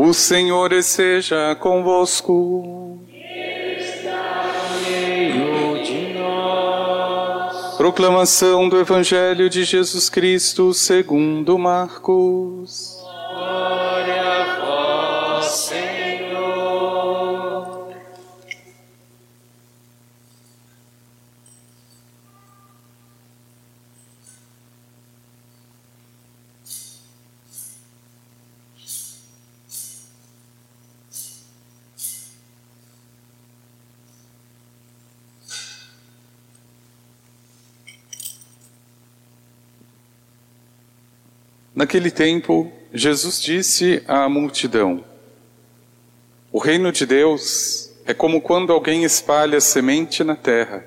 O Senhor esteja convosco. meio de nós. Proclamação do Evangelho de Jesus Cristo segundo Marcos. Naquele tempo, Jesus disse à multidão: O reino de Deus é como quando alguém espalha semente na terra.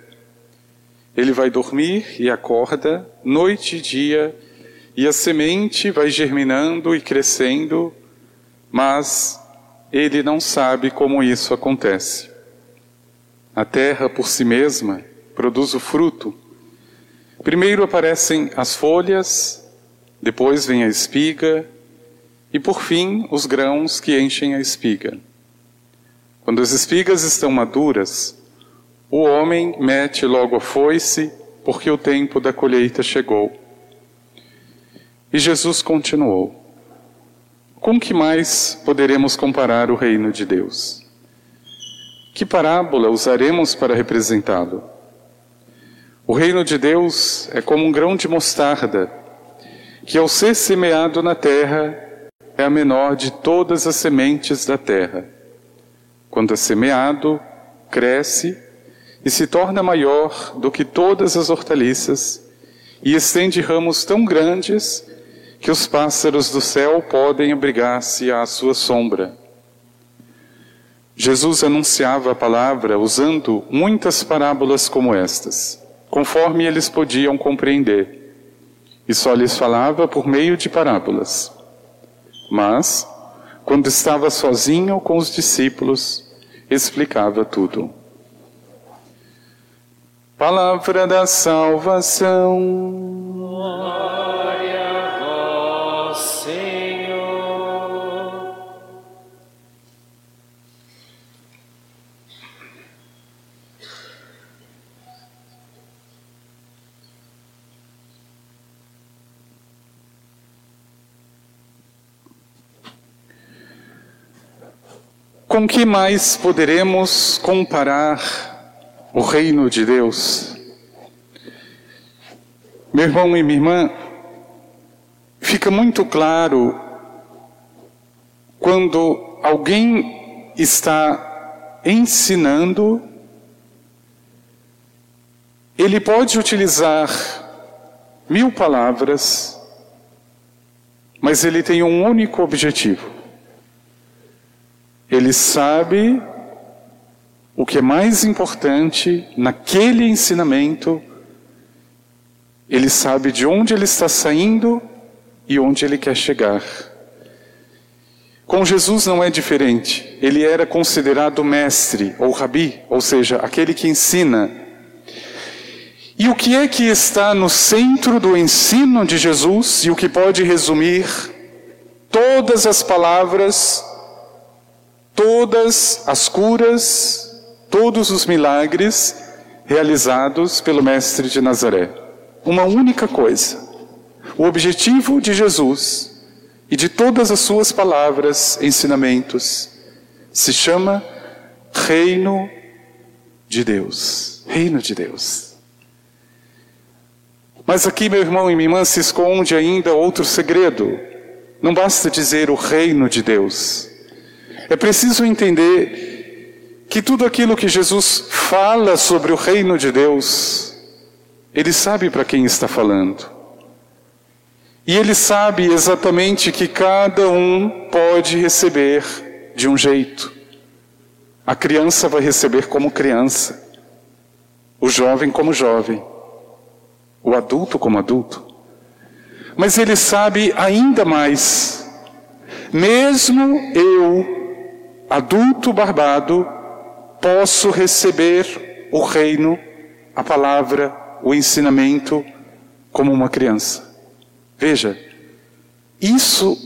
Ele vai dormir e acorda, noite e dia, e a semente vai germinando e crescendo, mas ele não sabe como isso acontece. A terra por si mesma produz o fruto. Primeiro aparecem as folhas, depois vem a espiga e por fim os grãos que enchem a espiga. Quando as espigas estão maduras, o homem mete logo a foice, porque o tempo da colheita chegou. E Jesus continuou: Com que mais poderemos comparar o reino de Deus? Que parábola usaremos para representá-lo? O reino de Deus é como um grão de mostarda, que ao ser semeado na terra é a menor de todas as sementes da terra. Quando é semeado, cresce e se torna maior do que todas as hortaliças e estende ramos tão grandes que os pássaros do céu podem abrigar-se à sua sombra. Jesus anunciava a palavra usando muitas parábolas como estas, conforme eles podiam compreender, e só lhes falava por meio de parábolas. Mas, quando estava sozinho com os discípulos, explicava tudo. Palavra da salvação. Com que mais poderemos comparar o reino de Deus? Meu irmão e minha irmã, fica muito claro quando alguém está ensinando, ele pode utilizar mil palavras, mas ele tem um único objetivo. Ele sabe o que é mais importante naquele ensinamento, ele sabe de onde ele está saindo e onde ele quer chegar. Com Jesus não é diferente. Ele era considerado mestre ou rabi, ou seja, aquele que ensina. E o que é que está no centro do ensino de Jesus e o que pode resumir todas as palavras todas as curas, todos os milagres realizados pelo Mestre de Nazaré. Uma única coisa. O objetivo de Jesus e de todas as suas palavras, ensinamentos, se chama Reino de Deus. Reino de Deus. Mas aqui, meu irmão e minha irmã, se esconde ainda outro segredo. Não basta dizer o reino de Deus. É preciso entender que tudo aquilo que Jesus fala sobre o reino de Deus, ele sabe para quem está falando. E ele sabe exatamente que cada um pode receber de um jeito. A criança vai receber como criança, o jovem como jovem, o adulto como adulto. Mas ele sabe ainda mais. Mesmo eu, adulto barbado, posso receber o reino, a palavra, o ensinamento como uma criança. Veja, isso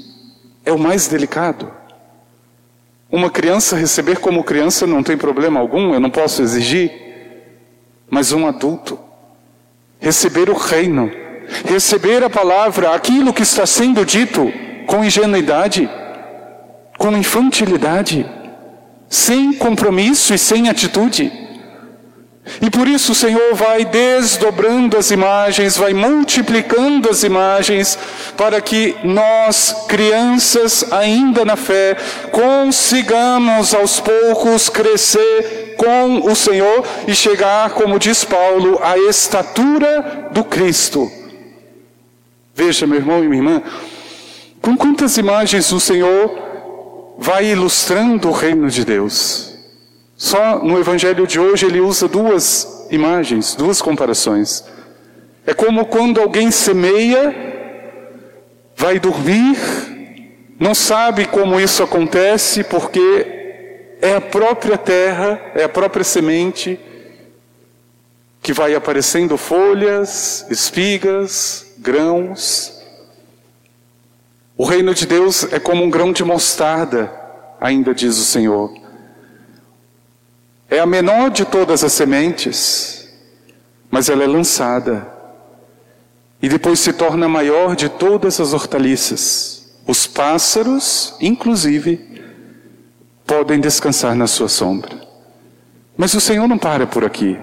é o mais delicado. uma criança receber como criança não tem problema algum, eu não posso exigir. Mas um adulto receber o reino, receber a palavra, aquilo que está sendo dito com ingenuidade, com infantilidade, sem compromisso e sem atitude. E por isso o Senhor vai desdobrando as imagens, vai multiplicando as imagens, para que nós, crianças ainda na fé, consigamos aos poucos crescer com o Senhor e chegar, como diz Paulo, à estatura do Cristo. Veja, meu irmão e minha irmã, com quantas imagens o Senhor vai ilustrando o reino de Deus. Só no Evangelho de hoje ele usa duas imagens, duas comparações. É como quando alguém semeia, vai dormir, não sabe como isso acontece, porque é a própria terra, é a própria semente que vai aparecendo folhas, espigas, grãos. O reino de Deus é como um grão de mostarda, ainda diz o Senhor. É a menor de todas as sementes, mas ela é lançada. E depois se torna maior de todas as hortaliças. Os pássaros, inclusive, podem descansar na sua sombra. Mas o Senhor não para por aqui.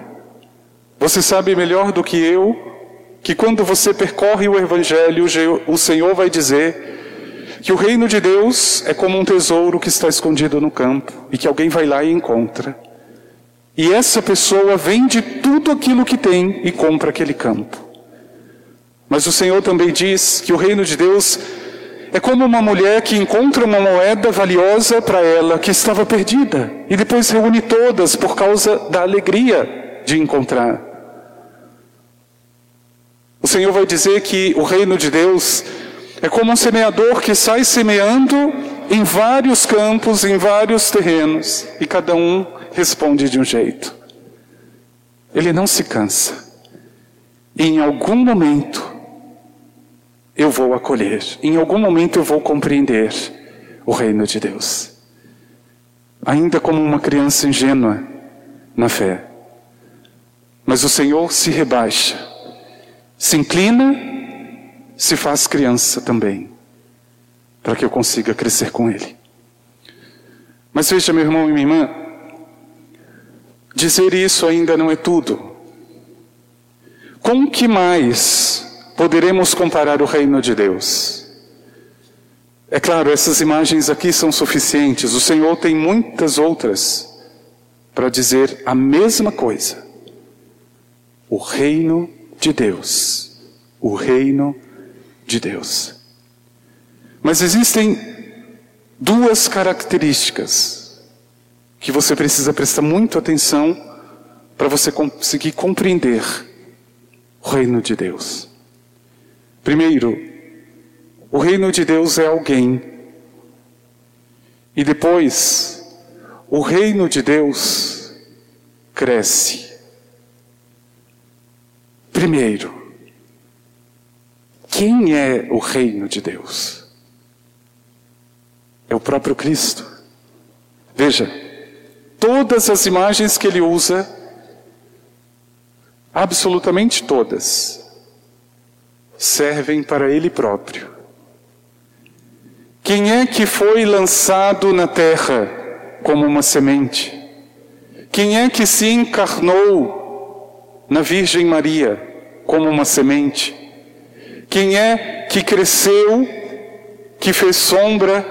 Você sabe melhor do que eu que quando você percorre o Evangelho, o Senhor vai dizer que o reino de Deus é como um tesouro que está escondido no campo e que alguém vai lá e encontra. E essa pessoa vende tudo aquilo que tem e compra aquele campo. Mas o Senhor também diz que o reino de Deus é como uma mulher que encontra uma moeda valiosa para ela que estava perdida e depois reúne todas por causa da alegria de encontrar. O Senhor vai dizer que o reino de Deus é como um semeador que sai semeando em vários campos, em vários terrenos, e cada um responde de um jeito. Ele não se cansa. E em algum momento eu vou acolher, em algum momento eu vou compreender o reino de Deus. Ainda como uma criança ingênua na fé. Mas o Senhor se rebaixa, se inclina, se faz criança também, para que eu consiga crescer com Ele. Mas veja, meu irmão e minha irmã, Dizer isso ainda não é tudo. Com que mais poderemos comparar o reino de Deus? É claro, essas imagens aqui são suficientes. O Senhor tem muitas outras para dizer a mesma coisa. O reino de Deus. O reino de Deus. Mas existem duas características que você precisa prestar muito atenção para você conseguir compreender o reino de Deus. Primeiro, o reino de Deus é alguém. E depois, o reino de Deus cresce. Primeiro, quem é o reino de Deus? É o próprio Cristo. Veja, todas as imagens que ele usa, absolutamente todas, servem para ele próprio. Quem é que foi lançado na terra como uma semente? Quem é que se encarnou na Virgem Maria como uma semente? Quem é que cresceu, que fez sombra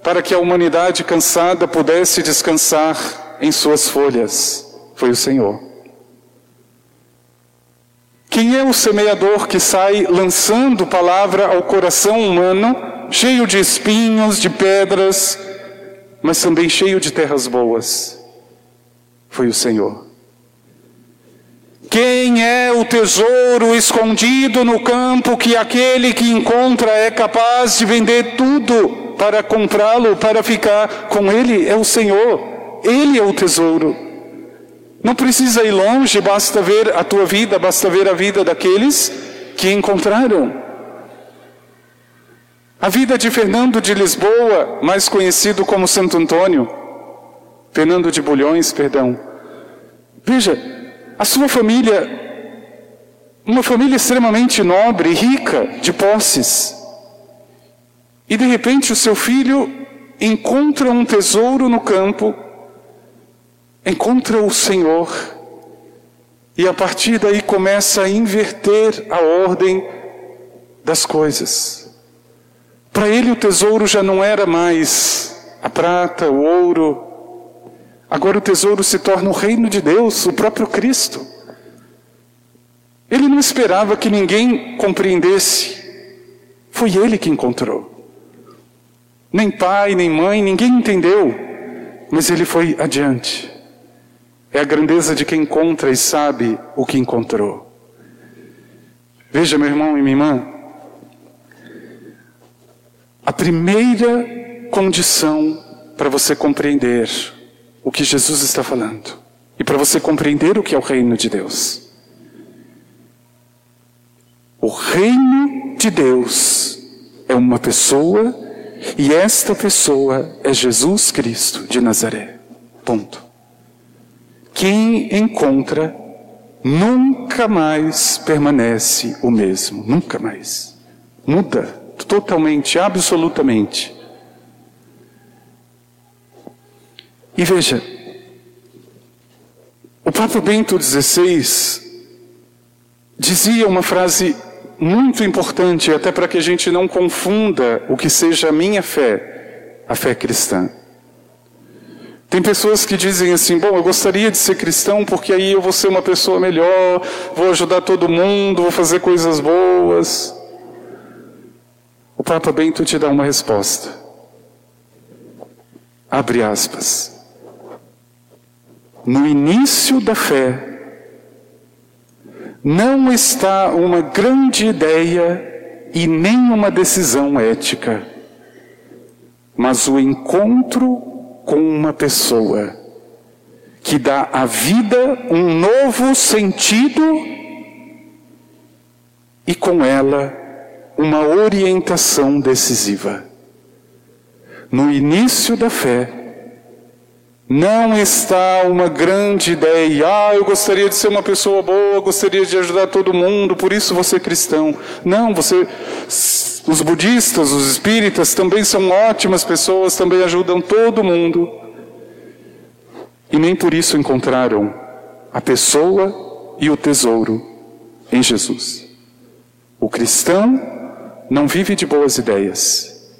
para que a humanidade cansada pudesse descansar em suas folhas. Foi o Senhor. Quem é o semeador que sai lançando palavra ao coração humano, cheio de espinhos, de pedras, mas também cheio de terras boas? Foi o Senhor. Quem é o tesouro escondido no campo que aquele que encontra é capaz de vender tudo para comprá-lo, para ficar com ele, é o Senhor. Ele é o tesouro. Não precisa ir longe, basta ver a tua vida, basta ver a vida daqueles que encontraram. A vida de Fernando de Lisboa, mais conhecido como Santo Antônio, Fernando de Bulhões, perdão. Veja, a sua família, uma família extremamente nobre, rica de posses. E de repente o seu filho encontra um tesouro no campo, encontra o Senhor, e a partir daí começa a inverter a ordem das coisas. Para ele o tesouro já não era mais a prata, o ouro, agora o tesouro se torna o reino de Deus, o próprio Cristo. Ele não esperava que ninguém compreendesse, foi ele que encontrou. Nem pai, nem mãe, ninguém entendeu, mas ele foi adiante. É a grandeza de quem encontra e sabe o que encontrou. Veja, meu irmão e minha irmã, a primeira condição para você compreender o que Jesus está falando e para você compreender o que é o reino de Deus. O reino de Deus é uma pessoa e esta pessoa é Jesus Cristo de Nazaré. Ponto. Quem encontra nunca mais permanece o mesmo, nunca mais. Muda totalmente, absolutamente. E veja, o Papa Bento XVI dizia uma frase muito importante, até para que a gente não confunda o que seja a minha fé, a fé cristã. Tem pessoas que dizem assim: bom, eu gostaria de ser cristão porque aí eu vou ser uma pessoa melhor, vou ajudar todo mundo, vou fazer coisas boas. O Papa Bento te dá uma resposta. Abre aspas. No início da fé, não está uma grande ideia e nem uma decisão ética, mas o encontro com uma pessoa que dá à vida um novo sentido e com ela uma orientação decisiva. No início da fé, não está uma grande ideia. Ah, eu gostaria de ser uma pessoa boa, gostaria de ajudar todo mundo, por isso você é cristão. Não, você. Os budistas, os espíritas também são ótimas pessoas, também ajudam todo mundo. E nem por isso encontraram a pessoa e o tesouro em Jesus. O cristão não vive de boas ideias,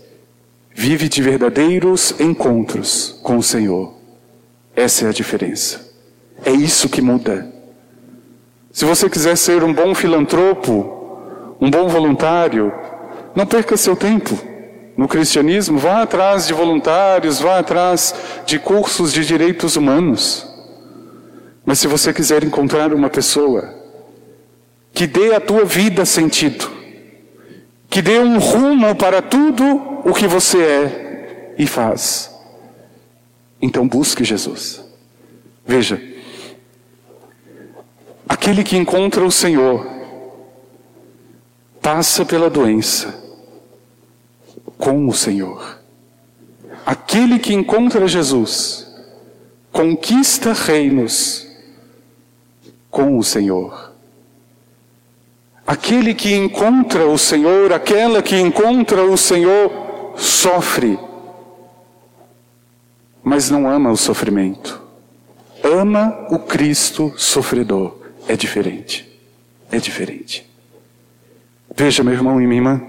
vive de verdadeiros encontros com o Senhor. Essa é a diferença. É isso que muda. Se você quiser ser um bom filantropo, um bom voluntário, não perca seu tempo. No cristianismo, vá atrás de voluntários, vá atrás de cursos de direitos humanos. Mas se você quiser encontrar uma pessoa que dê à tua vida sentido, que dê um rumo para tudo o que você é e faz, então busque Jesus. Veja, aquele que encontra o Senhor passa pela doença com o Senhor. Aquele que encontra Jesus conquista reinos com o Senhor. Aquele que encontra o Senhor, aquela que encontra o Senhor, sofre mas não ama o sofrimento. Ama o Cristo sofredor. É diferente. É diferente. Veja, meu irmão e minha irmã.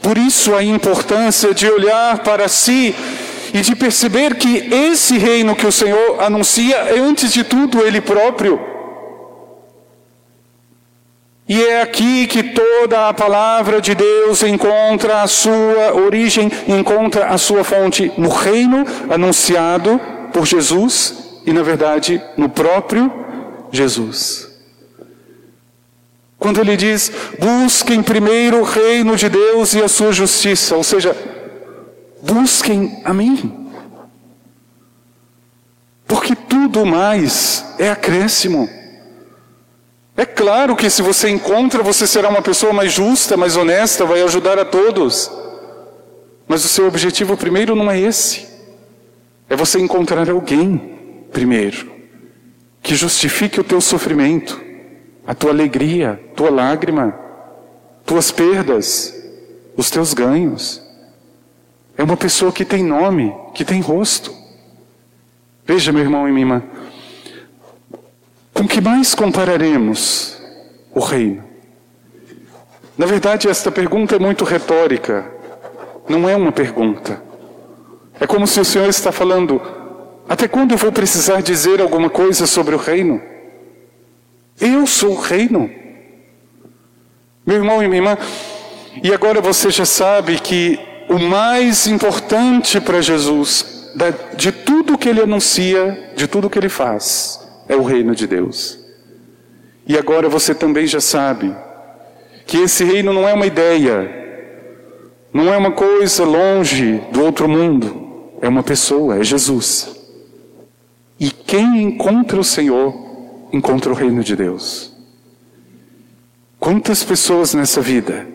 Por isso a importância de olhar para si e de perceber que esse reino que o Senhor anuncia é, antes de tudo, Ele próprio. E é aqui que toda a palavra de Deus encontra a sua origem, encontra a sua fonte no reino anunciado por Jesus e, na verdade, no próprio Jesus. Quando ele diz: busquem primeiro o reino de Deus e a sua justiça, ou seja, busquem a mim. Porque tudo mais é acréscimo. É claro que se você encontra, você será uma pessoa mais justa, mais honesta, vai ajudar a todos. Mas o seu objetivo primeiro não é esse. É você encontrar alguém primeiro que justifique o teu sofrimento, a tua alegria, tua lágrima, tuas perdas, os teus ganhos. É uma pessoa que tem nome, que tem rosto. Veja, meu irmão e minha irmã, com que mais compararemos o reino? Na verdade, esta pergunta é muito retórica, não é uma pergunta. É como se o Senhor está falando: até quando eu vou precisar dizer alguma coisa sobre o reino? Eu sou o reino. Meu irmão e minha irmã, e agora você já sabe que o mais importante para Jesus, de tudo que ele anuncia, de tudo que ele faz, é o reino de Deus. E agora você também já sabe que esse reino não é uma ideia, não é uma coisa longe do outro mundo, é uma pessoa, é Jesus. E quem encontra o Senhor, encontra o reino de Deus. Quantas pessoas nessa vida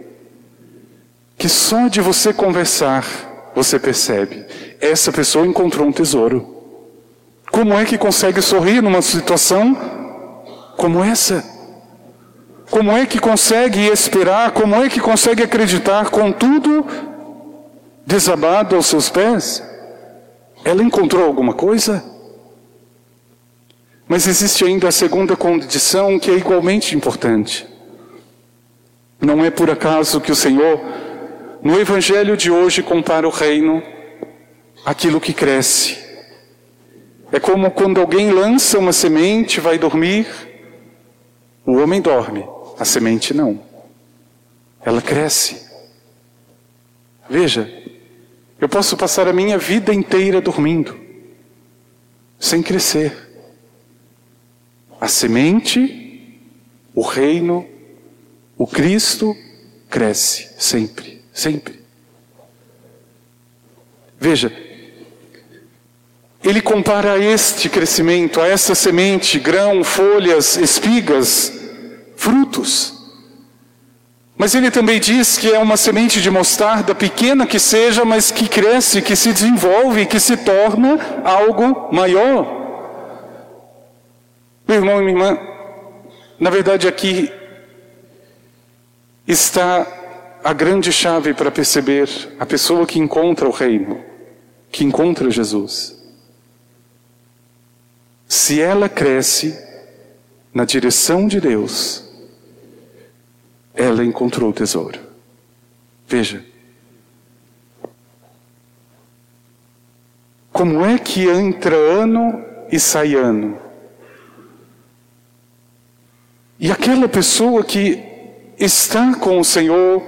que só de você conversar você percebe, essa pessoa encontrou um tesouro. Como é que consegue sorrir numa situação como essa? Como é que consegue esperar? Como é que consegue acreditar com tudo desabado aos seus pés? Ela encontrou alguma coisa? Mas existe ainda a segunda condição que é igualmente importante. Não é por acaso que o Senhor, no Evangelho de hoje, compara o reino àquilo que cresce é como quando alguém lança uma semente, vai dormir, o homem dorme, a semente não. Ela cresce. Veja, eu posso passar a minha vida inteira dormindo, sem crescer. A semente, o reino, o Cristo cresce sempre, sempre. Veja, ele compara este crescimento, a essa semente, grão, folhas, espigas, frutos. Mas ele também diz que é uma semente de mostarda, pequena que seja, mas que cresce, que se desenvolve, que se torna algo maior. Meu irmão e minha irmã, na verdade aqui está a grande chave para perceber a pessoa que encontra o reino, que encontra Jesus se ela cresce na direção de Deus, ela encontrou o tesouro. Veja. Como é que entra ano e sai ano? E aquela pessoa que está com o Senhor,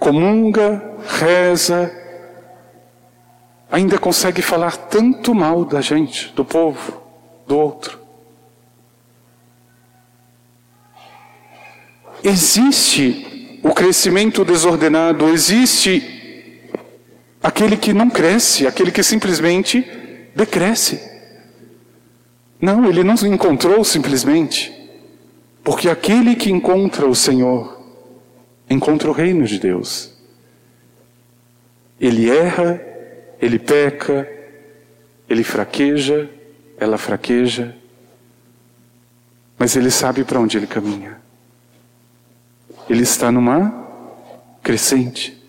comunga, reza, ainda consegue falar tanto mal da gente, do povo, do outro. Existe o crescimento desordenado, existe aquele que não cresce, aquele que simplesmente decresce. Não, ele não encontrou simplesmente, porque aquele que encontra o Senhor encontra o reino de Deus. Ele erra, ele peca, ele fraqueja, ela fraqueja, mas ele sabe para onde ele caminha. Ele está numa crescente.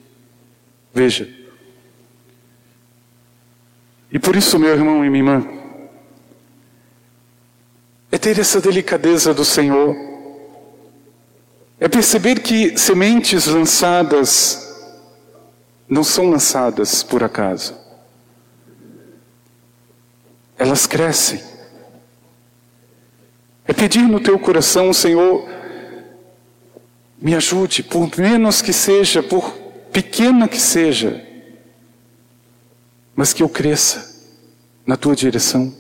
Veja. E por isso, meu irmão e minha irmã, é ter essa delicadeza do Senhor, é perceber que sementes lançadas não são lançadas por acaso elas crescem. É pedir no teu coração, Senhor, me ajude, por menos que seja, por pequena que seja, mas que eu cresça na tua direção.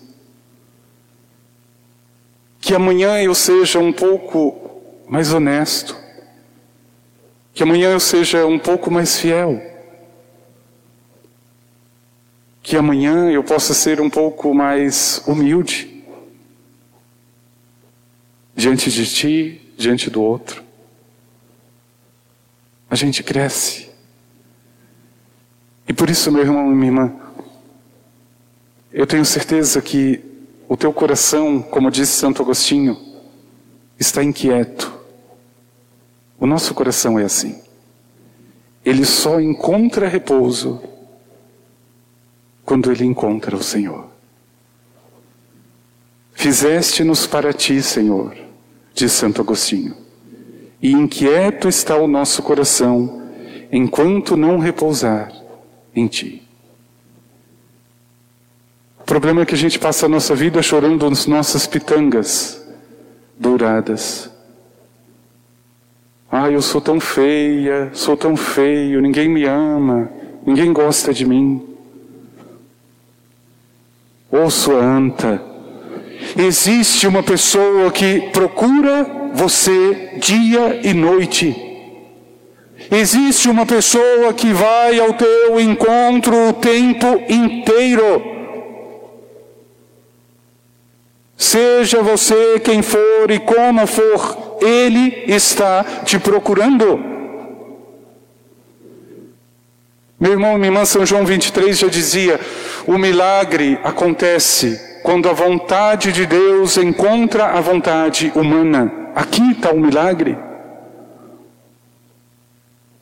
Que amanhã eu seja um pouco mais honesto, que amanhã eu seja um pouco mais fiel que amanhã eu possa ser um pouco mais humilde. diante de ti, diante do outro. A gente cresce. E por isso, meu irmão e minha irmã, eu tenho certeza que o teu coração, como disse Santo Agostinho, está inquieto. O nosso coração é assim. Ele só encontra repouso quando ele encontra o Senhor. Fizeste-nos para ti, Senhor, diz Santo Agostinho, e inquieto está o nosso coração enquanto não repousar em ti. O problema é que a gente passa a nossa vida chorando as nossas pitangas douradas. Ah, eu sou tão feia, sou tão feio, ninguém me ama, ninguém gosta de mim. Ô sua anta, existe uma pessoa que procura você dia e noite. Existe uma pessoa que vai ao teu encontro o tempo inteiro. Seja você quem for e como for, Ele está te procurando. Meu irmão, minha irmã, São João 23 já dizia: o milagre acontece quando a vontade de Deus encontra a vontade humana. Aqui está o milagre.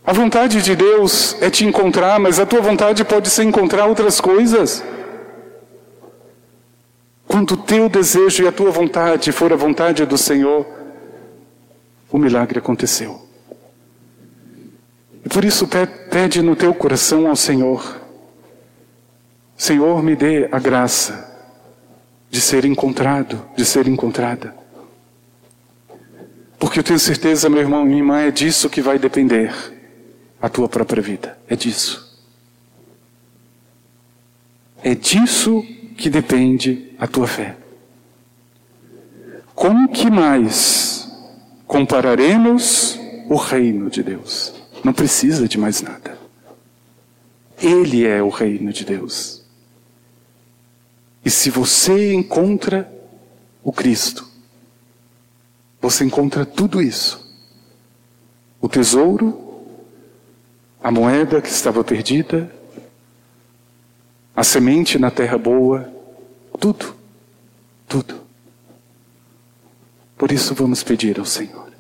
A vontade de Deus é te encontrar, mas a tua vontade pode ser encontrar outras coisas. Quando o teu desejo e a tua vontade for a vontade do Senhor, o milagre aconteceu. E por isso pede no teu coração ao Senhor: Senhor, me dê a graça de ser encontrado, de ser encontrada. Porque eu tenho certeza, meu irmão e minha irmã, é disso que vai depender a tua própria vida. É disso. É disso que depende a tua fé. Com que mais compararemos o reino de Deus? Não precisa de mais nada. Ele é o reino de Deus. E se você encontra o Cristo, você encontra tudo isso: o tesouro, a moeda que estava perdida, a semente na terra boa, tudo, tudo. Por isso vamos pedir ao Senhor.